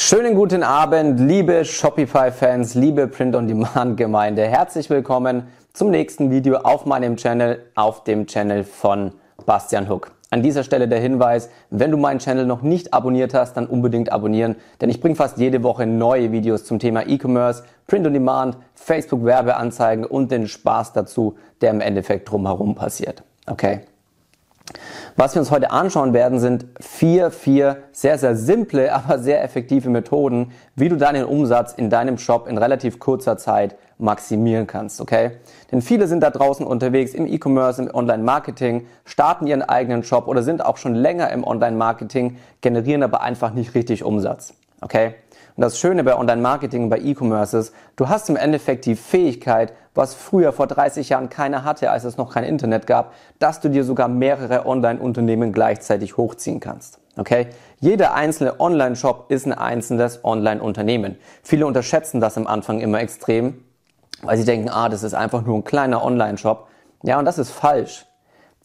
Schönen guten Abend, liebe Shopify-Fans, liebe Print-on-Demand-Gemeinde. Herzlich willkommen zum nächsten Video auf meinem Channel, auf dem Channel von Bastian Hook. An dieser Stelle der Hinweis, wenn du meinen Channel noch nicht abonniert hast, dann unbedingt abonnieren, denn ich bringe fast jede Woche neue Videos zum Thema E-Commerce, Print-on-Demand, Facebook-Werbeanzeigen und den Spaß dazu, der im Endeffekt drumherum passiert. Okay? Was wir uns heute anschauen werden, sind vier, vier sehr, sehr simple, aber sehr effektive Methoden, wie du deinen Umsatz in deinem Shop in relativ kurzer Zeit maximieren kannst, okay? Denn viele sind da draußen unterwegs im E-Commerce, im Online-Marketing, starten ihren eigenen Shop oder sind auch schon länger im Online-Marketing, generieren aber einfach nicht richtig Umsatz, okay? Und das Schöne bei Online-Marketing, bei E-Commerce ist, du hast im Endeffekt die Fähigkeit, was früher vor 30 Jahren keiner hatte, als es noch kein Internet gab, dass du dir sogar mehrere Online-Unternehmen gleichzeitig hochziehen kannst. Okay? Jeder einzelne Online-Shop ist ein einzelnes Online-Unternehmen. Viele unterschätzen das am Anfang immer extrem, weil sie denken, ah, das ist einfach nur ein kleiner Online-Shop. Ja, und das ist falsch.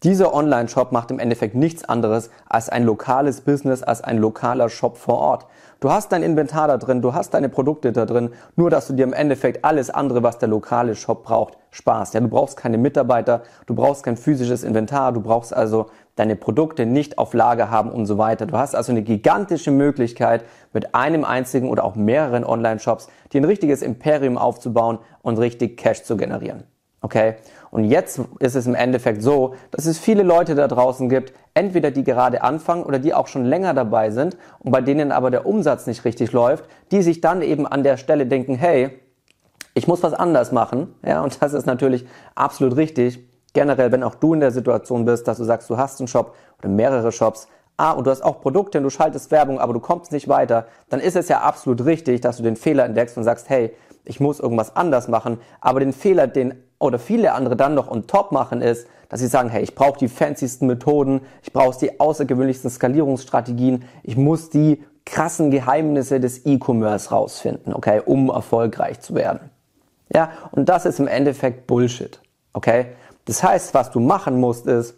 Dieser Online-Shop macht im Endeffekt nichts anderes als ein lokales Business, als ein lokaler Shop vor Ort. Du hast dein Inventar da drin, du hast deine Produkte da drin, nur dass du dir im Endeffekt alles andere, was der lokale Shop braucht, sparst. Ja, du brauchst keine Mitarbeiter, du brauchst kein physisches Inventar, du brauchst also deine Produkte nicht auf Lager haben und so weiter. Du hast also eine gigantische Möglichkeit, mit einem einzigen oder auch mehreren Online-Shops dir ein richtiges Imperium aufzubauen und richtig Cash zu generieren. Okay? Und jetzt ist es im Endeffekt so, dass es viele Leute da draußen gibt, entweder die gerade anfangen oder die auch schon länger dabei sind und bei denen aber der Umsatz nicht richtig läuft, die sich dann eben an der Stelle denken, hey, ich muss was anders machen. Ja, und das ist natürlich absolut richtig. Generell, wenn auch du in der Situation bist, dass du sagst, du hast einen Shop oder mehrere Shops, ah, und du hast auch Produkte und du schaltest Werbung, aber du kommst nicht weiter, dann ist es ja absolut richtig, dass du den Fehler entdeckst und sagst, hey, ich muss irgendwas anders machen. Aber den Fehler, den oder viele andere dann noch on top machen, ist, dass sie sagen, hey, ich brauche die fancysten Methoden, ich brauche die außergewöhnlichsten Skalierungsstrategien, ich muss die krassen Geheimnisse des E-Commerce rausfinden, okay, um erfolgreich zu werden. Ja, und das ist im Endeffekt Bullshit, okay? Das heißt, was du machen musst, ist,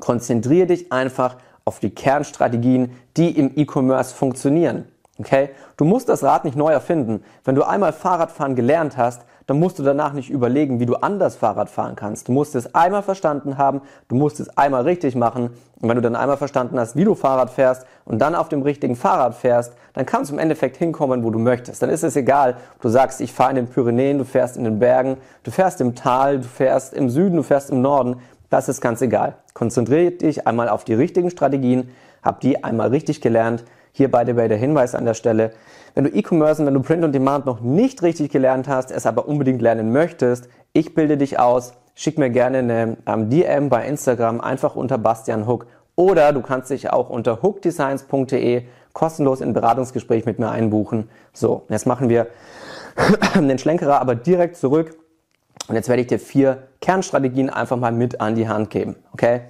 konzentriere dich einfach auf die Kernstrategien, die im E-Commerce funktionieren. Okay? Du musst das Rad nicht neu erfinden. Wenn du einmal Fahrradfahren gelernt hast, dann musst du danach nicht überlegen, wie du anders Fahrrad fahren kannst. Du musst es einmal verstanden haben, du musst es einmal richtig machen. Und wenn du dann einmal verstanden hast, wie du Fahrrad fährst und dann auf dem richtigen Fahrrad fährst, dann kannst du im Endeffekt hinkommen, wo du möchtest. Dann ist es egal, ob du sagst, ich fahre in den Pyrenäen, du fährst in den Bergen, du fährst im Tal, du fährst im Süden, du fährst im Norden. Das ist ganz egal. Konzentriere dich einmal auf die richtigen Strategien, hab die einmal richtig gelernt hier beide bei der Hinweis an der Stelle. Wenn du E-Commerce und wenn du Print on Demand noch nicht richtig gelernt hast, es aber unbedingt lernen möchtest, ich bilde dich aus. Schick mir gerne eine ähm, DM bei Instagram einfach unter Bastian Hook oder du kannst dich auch unter hookdesigns.de kostenlos in Beratungsgespräch mit mir einbuchen. So, jetzt machen wir den Schlenkerer aber direkt zurück und jetzt werde ich dir vier Kernstrategien einfach mal mit an die Hand geben. Okay?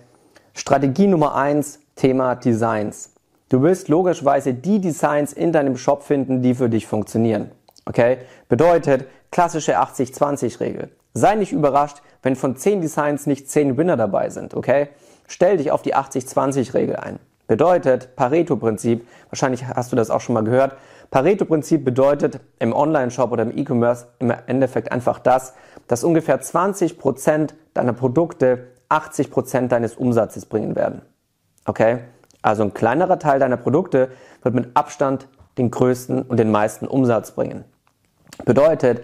Strategie Nummer eins: Thema Designs. Du willst logischerweise die Designs in deinem Shop finden, die für dich funktionieren. Okay? Bedeutet, klassische 80-20-Regel. Sei nicht überrascht, wenn von 10 Designs nicht 10 Winner dabei sind. Okay? Stell dich auf die 80-20-Regel ein. Bedeutet, Pareto-Prinzip, wahrscheinlich hast du das auch schon mal gehört. Pareto-Prinzip bedeutet im Online-Shop oder im E-Commerce im Endeffekt einfach das, dass ungefähr 20% deiner Produkte 80% deines Umsatzes bringen werden. Okay? Also ein kleinerer Teil deiner Produkte wird mit Abstand den größten und den meisten Umsatz bringen. Bedeutet,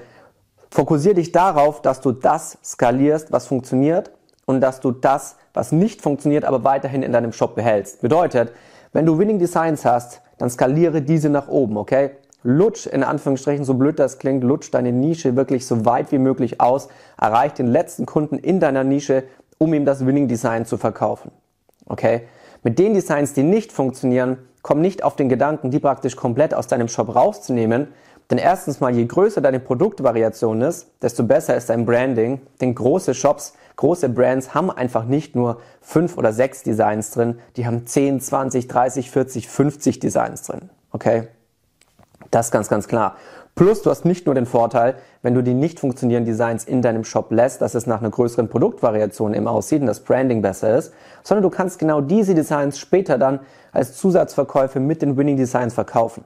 fokussiere dich darauf, dass du das skalierst, was funktioniert und dass du das, was nicht funktioniert, aber weiterhin in deinem Shop behältst. Bedeutet, wenn du Winning Designs hast, dann skaliere diese nach oben, okay? Lutsch, in Anführungsstrichen, so blöd das klingt, lutsch deine Nische wirklich so weit wie möglich aus, erreich den letzten Kunden in deiner Nische, um ihm das Winning Design zu verkaufen. Okay? Mit den Designs, die nicht funktionieren, komm nicht auf den Gedanken, die praktisch komplett aus deinem Shop rauszunehmen. Denn erstens mal, je größer deine Produktvariation ist, desto besser ist dein Branding. Denn große Shops, große Brands haben einfach nicht nur fünf oder sechs Designs drin, die haben 10, 20, 30, 40, 50 Designs drin. Okay? Das ist ganz, ganz klar. Plus, du hast nicht nur den Vorteil, wenn du die nicht funktionierenden Designs in deinem Shop lässt, dass es nach einer größeren Produktvariation eben aussieht und das Branding besser ist, sondern du kannst genau diese Designs später dann als Zusatzverkäufe mit den Winning Designs verkaufen.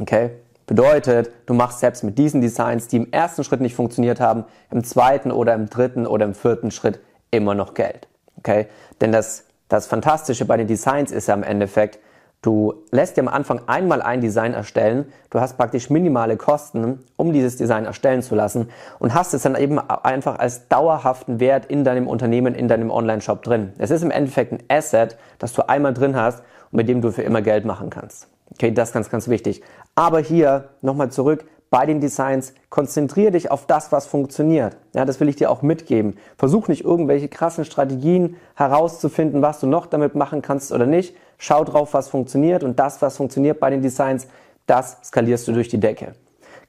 Okay? Bedeutet, du machst selbst mit diesen Designs, die im ersten Schritt nicht funktioniert haben, im zweiten oder im dritten oder im vierten Schritt immer noch Geld. Okay? Denn das, das Fantastische bei den Designs ist ja im Endeffekt, du lässt dir am Anfang einmal ein Design erstellen, du hast praktisch minimale Kosten, um dieses Design erstellen zu lassen und hast es dann eben einfach als dauerhaften Wert in deinem Unternehmen, in deinem Online-Shop drin. Es ist im Endeffekt ein Asset, das du einmal drin hast und mit dem du für immer Geld machen kannst. Okay, das ist ganz, ganz wichtig. Aber hier nochmal zurück bei den Designs, konzentriere dich auf das, was funktioniert. Ja, das will ich dir auch mitgeben. Versuch nicht irgendwelche krassen Strategien herauszufinden, was du noch damit machen kannst oder nicht. Schau drauf, was funktioniert und das, was funktioniert bei den Designs, das skalierst du durch die Decke.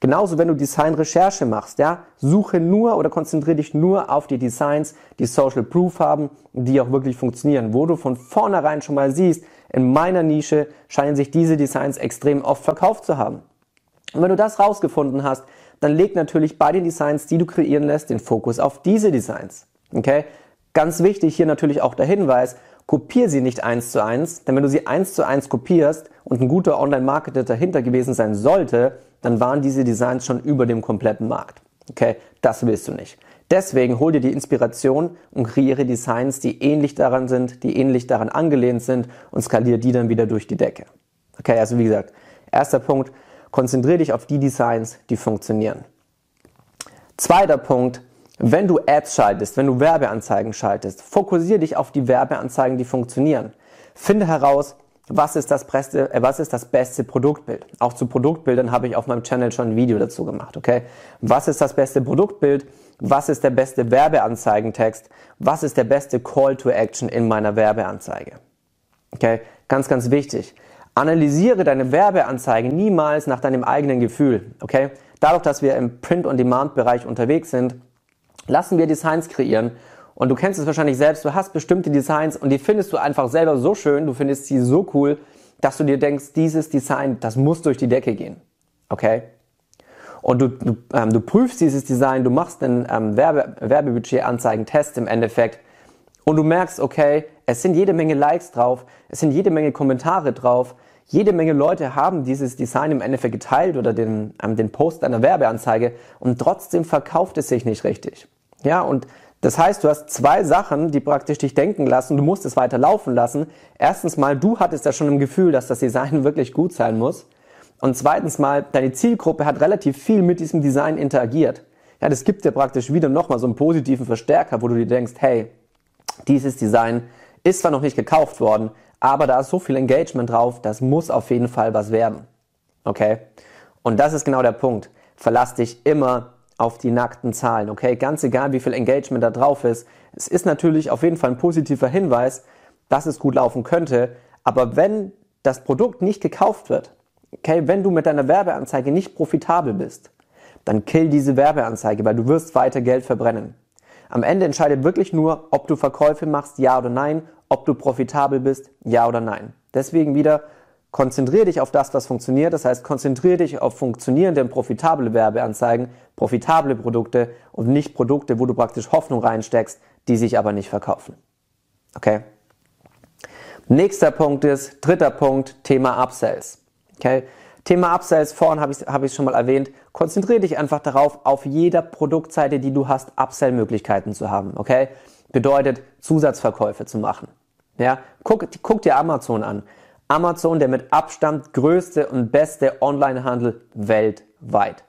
Genauso, wenn du Design-Recherche machst, ja, suche nur oder konzentriere dich nur auf die Designs, die Social Proof haben, die auch wirklich funktionieren, wo du von vornherein schon mal siehst, in meiner Nische scheinen sich diese Designs extrem oft verkauft zu haben. Und wenn du das rausgefunden hast, dann leg natürlich bei den Designs, die du kreieren lässt, den Fokus auf diese Designs. Okay? Ganz wichtig hier natürlich auch der Hinweis, kopier sie nicht eins zu eins, denn wenn du sie eins zu eins kopierst und ein guter Online-Marketer dahinter gewesen sein sollte, dann waren diese Designs schon über dem kompletten Markt. Okay? Das willst du nicht. Deswegen hol dir die Inspiration und kreiere Designs, die ähnlich daran sind, die ähnlich daran angelehnt sind und skaliere die dann wieder durch die Decke. Okay, also wie gesagt, erster Punkt, konzentriere dich auf die Designs, die funktionieren. Zweiter Punkt, wenn du Ads schaltest, wenn du Werbeanzeigen schaltest, fokussiere dich auf die Werbeanzeigen, die funktionieren. Finde heraus, was ist das beste, äh, was ist das beste Produktbild? Auch zu Produktbildern habe ich auf meinem Channel schon ein Video dazu gemacht, okay? Was ist das beste Produktbild? Was ist der beste Werbeanzeigentext? Was ist der beste Call to Action in meiner Werbeanzeige? Okay? Ganz, ganz wichtig. Analysiere deine Werbeanzeige niemals nach deinem eigenen Gefühl, okay? Dadurch, dass wir im Print-on-Demand-Bereich unterwegs sind, lassen wir Designs kreieren und du kennst es wahrscheinlich selbst, du hast bestimmte Designs und die findest du einfach selber so schön, du findest sie so cool, dass du dir denkst, dieses Design, das muss durch die Decke gehen. Okay? Und du, du, ähm, du prüfst dieses Design, du machst einen ähm, Werbe, Werbebudget-Anzeigen-Test im Endeffekt und du merkst, okay, es sind jede Menge Likes drauf, es sind jede Menge Kommentare drauf, jede Menge Leute haben dieses Design im Endeffekt geteilt oder den, ähm, den Post einer Werbeanzeige und trotzdem verkauft es sich nicht richtig. Ja, und das heißt, du hast zwei Sachen, die praktisch dich denken lassen, du musst es weiter laufen lassen. Erstens mal, du hattest ja schon im Gefühl, dass das Design wirklich gut sein muss. Und zweitens mal, deine Zielgruppe hat relativ viel mit diesem Design interagiert. Ja, das gibt dir praktisch wieder nochmal so einen positiven Verstärker, wo du dir denkst, hey, dieses Design ist zwar noch nicht gekauft worden, aber da ist so viel Engagement drauf, das muss auf jeden Fall was werden. Okay? Und das ist genau der Punkt. Verlass dich immer auf die nackten Zahlen, okay? Ganz egal, wie viel Engagement da drauf ist. Es ist natürlich auf jeden Fall ein positiver Hinweis, dass es gut laufen könnte. Aber wenn das Produkt nicht gekauft wird, okay, wenn du mit deiner Werbeanzeige nicht profitabel bist, dann kill diese Werbeanzeige, weil du wirst weiter Geld verbrennen. Am Ende entscheidet wirklich nur, ob du Verkäufe machst, ja oder nein, ob du profitabel bist, ja oder nein. Deswegen wieder Konzentriere dich auf das, was funktioniert. Das heißt, konzentriere dich auf funktionierende und profitable Werbeanzeigen, profitable Produkte und nicht Produkte, wo du praktisch Hoffnung reinsteckst, die sich aber nicht verkaufen. Okay? Nächster Punkt ist, dritter Punkt, Thema Upsells. Okay? Thema Upsells, vorhin habe ich es hab schon mal erwähnt. Konzentriere dich einfach darauf, auf jeder Produktseite, die du hast, Upsell-Möglichkeiten zu haben. Okay? Bedeutet, Zusatzverkäufe zu machen. Ja? Guck, guck dir Amazon an. Amazon der mit Abstand größte und beste Onlinehandel weltweit.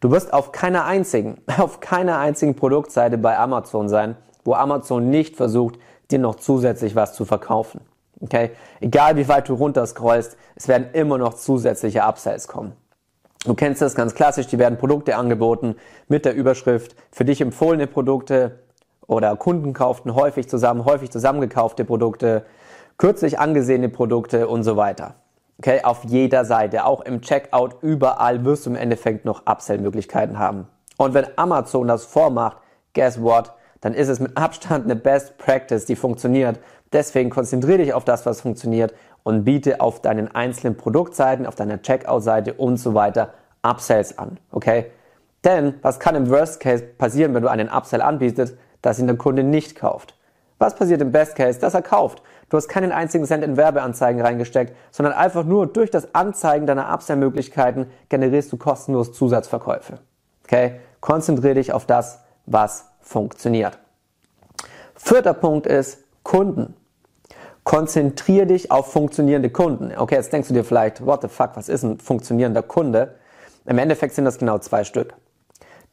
Du wirst auf keiner einzigen, auf keiner einzigen Produktseite bei Amazon sein, wo Amazon nicht versucht, dir noch zusätzlich was zu verkaufen. Okay? Egal wie weit du runterscrollst, es werden immer noch zusätzliche Upsells kommen. Du kennst das ganz klassisch, die werden Produkte angeboten mit der Überschrift für dich empfohlene Produkte oder Kunden kauften häufig zusammen, häufig zusammengekaufte Produkte kürzlich angesehene Produkte und so weiter. Okay, auf jeder Seite, auch im Checkout, überall wirst du im Endeffekt noch Upsell-Möglichkeiten haben. Und wenn Amazon das vormacht, guess what? Dann ist es mit Abstand eine Best Practice, die funktioniert. Deswegen konzentriere dich auf das, was funktioniert und biete auf deinen einzelnen Produktseiten, auf deiner Checkout-Seite und so weiter Upsells an. Okay? Denn was kann im Worst Case passieren, wenn du einen Upsell anbietest, dass ihn der Kunde nicht kauft? Was passiert im Best Case? Dass er kauft. du hast keinen einzigen Cent in Werbeanzeigen reingesteckt, sondern einfach nur durch das Anzeigen deiner Upsell-Möglichkeiten generierst du kostenlos Zusatzverkäufe. Okay? Konzentriere dich auf das, was funktioniert. Vierter Punkt ist Kunden. Konzentriere dich auf funktionierende Kunden. Okay, jetzt denkst du dir vielleicht, what the fuck, was ist ein funktionierender Kunde? Im Endeffekt sind das genau zwei Stück.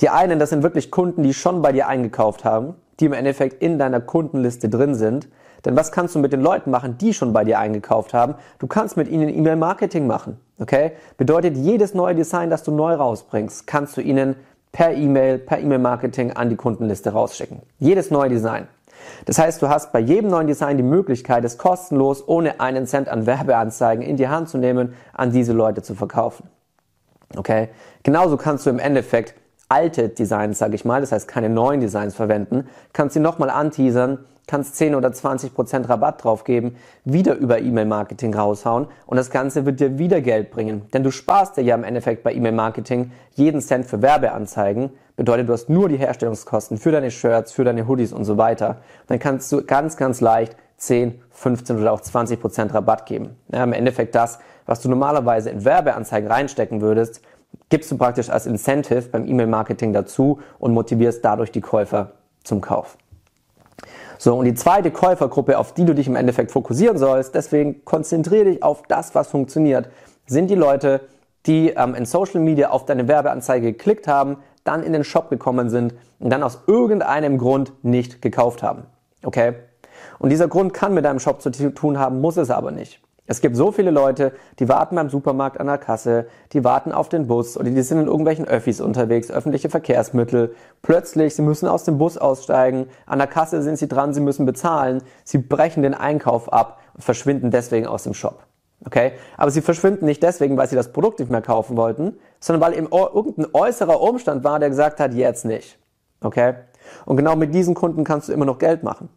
Die einen, das sind wirklich Kunden, die schon bei dir eingekauft haben, die im Endeffekt in deiner Kundenliste drin sind. Denn was kannst du mit den Leuten machen, die schon bei dir eingekauft haben? Du kannst mit ihnen E-Mail-Marketing machen. Okay? Bedeutet, jedes neue Design, das du neu rausbringst, kannst du ihnen per E-Mail, per E-Mail-Marketing an die Kundenliste rausschicken. Jedes neue Design. Das heißt, du hast bei jedem neuen Design die Möglichkeit, es kostenlos, ohne einen Cent an Werbeanzeigen in die Hand zu nehmen, an diese Leute zu verkaufen. Okay? Genauso kannst du im Endeffekt alte Designs, sage ich mal, das heißt keine neuen Designs verwenden, kannst sie nochmal anteasern, kannst 10 oder 20 Prozent Rabatt drauf geben, wieder über E-Mail-Marketing raushauen und das Ganze wird dir wieder Geld bringen. Denn du sparst dir ja im Endeffekt bei E-Mail-Marketing jeden Cent für Werbeanzeigen, bedeutet du hast nur die Herstellungskosten für deine Shirts, für deine Hoodies und so weiter. dann kannst du ganz, ganz leicht 10, 15 oder auch 20 Prozent Rabatt geben. Ja, Im Endeffekt das, was du normalerweise in Werbeanzeigen reinstecken würdest, gibst du praktisch als Incentive beim E-Mail-Marketing dazu und motivierst dadurch die Käufer zum Kauf. So, und die zweite Käufergruppe, auf die du dich im Endeffekt fokussieren sollst, deswegen konzentriere dich auf das, was funktioniert, sind die Leute, die ähm, in Social Media auf deine Werbeanzeige geklickt haben, dann in den Shop gekommen sind und dann aus irgendeinem Grund nicht gekauft haben. Okay? Und dieser Grund kann mit deinem Shop zu tun haben, muss es aber nicht. Es gibt so viele Leute, die warten beim Supermarkt an der Kasse, die warten auf den Bus oder die sind in irgendwelchen Öffis unterwegs, öffentliche Verkehrsmittel. Plötzlich, sie müssen aus dem Bus aussteigen, an der Kasse sind sie dran, sie müssen bezahlen, sie brechen den Einkauf ab und verschwinden deswegen aus dem Shop. Okay? Aber sie verschwinden nicht deswegen, weil sie das Produkt nicht mehr kaufen wollten, sondern weil eben irgendein äußerer Umstand war, der gesagt hat, jetzt nicht. Okay? Und genau mit diesen Kunden kannst du immer noch Geld machen.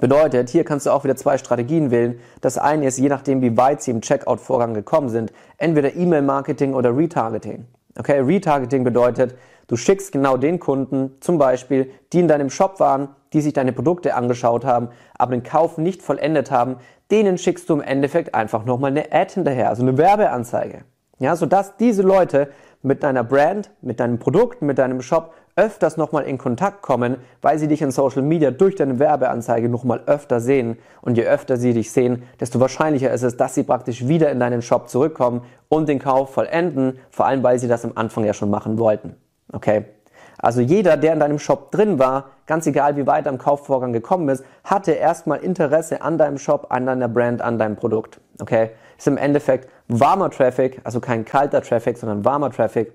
Bedeutet, hier kannst du auch wieder zwei Strategien wählen. Das eine ist, je nachdem, wie weit sie im Checkout-Vorgang gekommen sind, entweder E-Mail-Marketing oder Retargeting. Okay, Retargeting bedeutet, du schickst genau den Kunden, zum Beispiel, die in deinem Shop waren, die sich deine Produkte angeschaut haben, aber den Kauf nicht vollendet haben, denen schickst du im Endeffekt einfach nochmal eine Ad hinterher, also eine Werbeanzeige. Ja, sodass diese Leute mit deiner Brand, mit deinem Produkt, mit deinem Shop öfters nochmal in Kontakt kommen, weil sie dich in Social Media durch deine Werbeanzeige nochmal öfter sehen. Und je öfter sie dich sehen, desto wahrscheinlicher ist es, dass sie praktisch wieder in deinen Shop zurückkommen und den Kauf vollenden, vor allem weil sie das am Anfang ja schon machen wollten. Okay? Also jeder, der in deinem Shop drin war, ganz egal wie weit am Kaufvorgang gekommen ist, hatte erstmal Interesse an deinem Shop, an deiner Brand, an deinem Produkt. Okay? Ist im Endeffekt warmer Traffic, also kein kalter Traffic, sondern warmer Traffic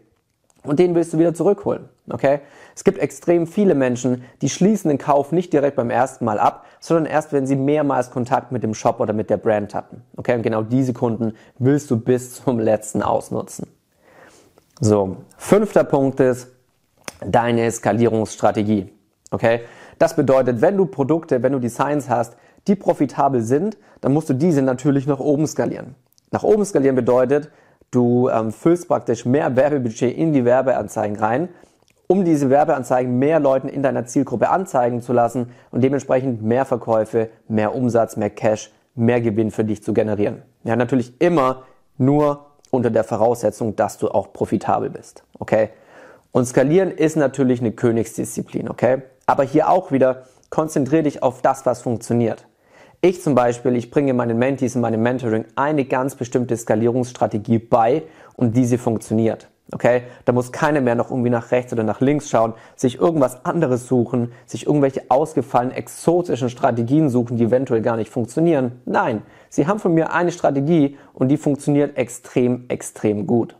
und den willst du wieder zurückholen. Okay? Es gibt extrem viele Menschen, die schließen den Kauf nicht direkt beim ersten Mal ab, sondern erst, wenn sie mehrmals Kontakt mit dem Shop oder mit der Brand hatten. Okay? Und genau diese Kunden willst du bis zum letzten ausnutzen. So. Fünfter Punkt ist deine Skalierungsstrategie. Okay? Das bedeutet, wenn du Produkte, wenn du Designs hast, die profitabel sind, dann musst du diese natürlich nach oben skalieren. Nach oben skalieren bedeutet, Du ähm, füllst praktisch mehr Werbebudget in die Werbeanzeigen rein, um diese Werbeanzeigen mehr Leuten in deiner Zielgruppe anzeigen zu lassen und dementsprechend mehr Verkäufe, mehr Umsatz, mehr Cash, mehr Gewinn für dich zu generieren. Ja, natürlich immer nur unter der Voraussetzung, dass du auch profitabel bist. Okay? Und skalieren ist natürlich eine Königsdisziplin, okay? Aber hier auch wieder konzentriere dich auf das, was funktioniert. Ich zum Beispiel, ich bringe meinen Mentees in meinem Mentoring eine ganz bestimmte Skalierungsstrategie bei und diese funktioniert. Okay, da muss keiner mehr noch irgendwie nach rechts oder nach links schauen, sich irgendwas anderes suchen, sich irgendwelche ausgefallenen exotischen Strategien suchen, die eventuell gar nicht funktionieren. Nein, sie haben von mir eine Strategie und die funktioniert extrem, extrem gut.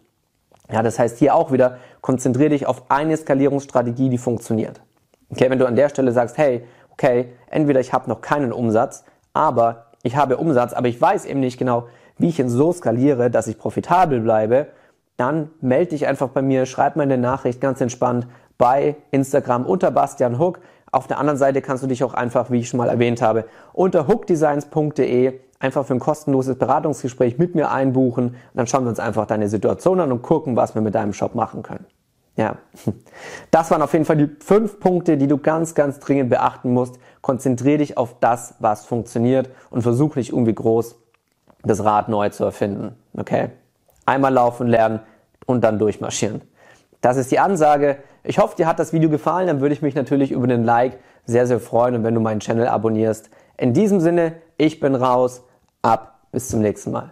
Ja, das heißt hier auch wieder, konzentriere dich auf eine Skalierungsstrategie, die funktioniert. Okay, wenn du an der Stelle sagst, hey, okay, entweder ich habe noch keinen Umsatz, aber ich habe Umsatz, aber ich weiß eben nicht genau, wie ich ihn so skaliere, dass ich profitabel bleibe, dann melde dich einfach bei mir, schreib mir eine Nachricht ganz entspannt bei Instagram unter Bastian Hook. Auf der anderen Seite kannst du dich auch einfach, wie ich schon mal erwähnt habe, unter hookdesigns.de einfach für ein kostenloses Beratungsgespräch mit mir einbuchen. Und dann schauen wir uns einfach deine Situation an und gucken, was wir mit deinem Shop machen können. Ja, das waren auf jeden Fall die fünf Punkte, die du ganz, ganz dringend beachten musst. Konzentriere dich auf das, was funktioniert und versuch nicht irgendwie groß das Rad neu zu erfinden. Okay? Einmal laufen lernen und dann durchmarschieren. Das ist die Ansage. Ich hoffe, dir hat das Video gefallen. Dann würde ich mich natürlich über den Like sehr, sehr freuen und wenn du meinen Channel abonnierst. In diesem Sinne, ich bin raus. Ab. Bis zum nächsten Mal.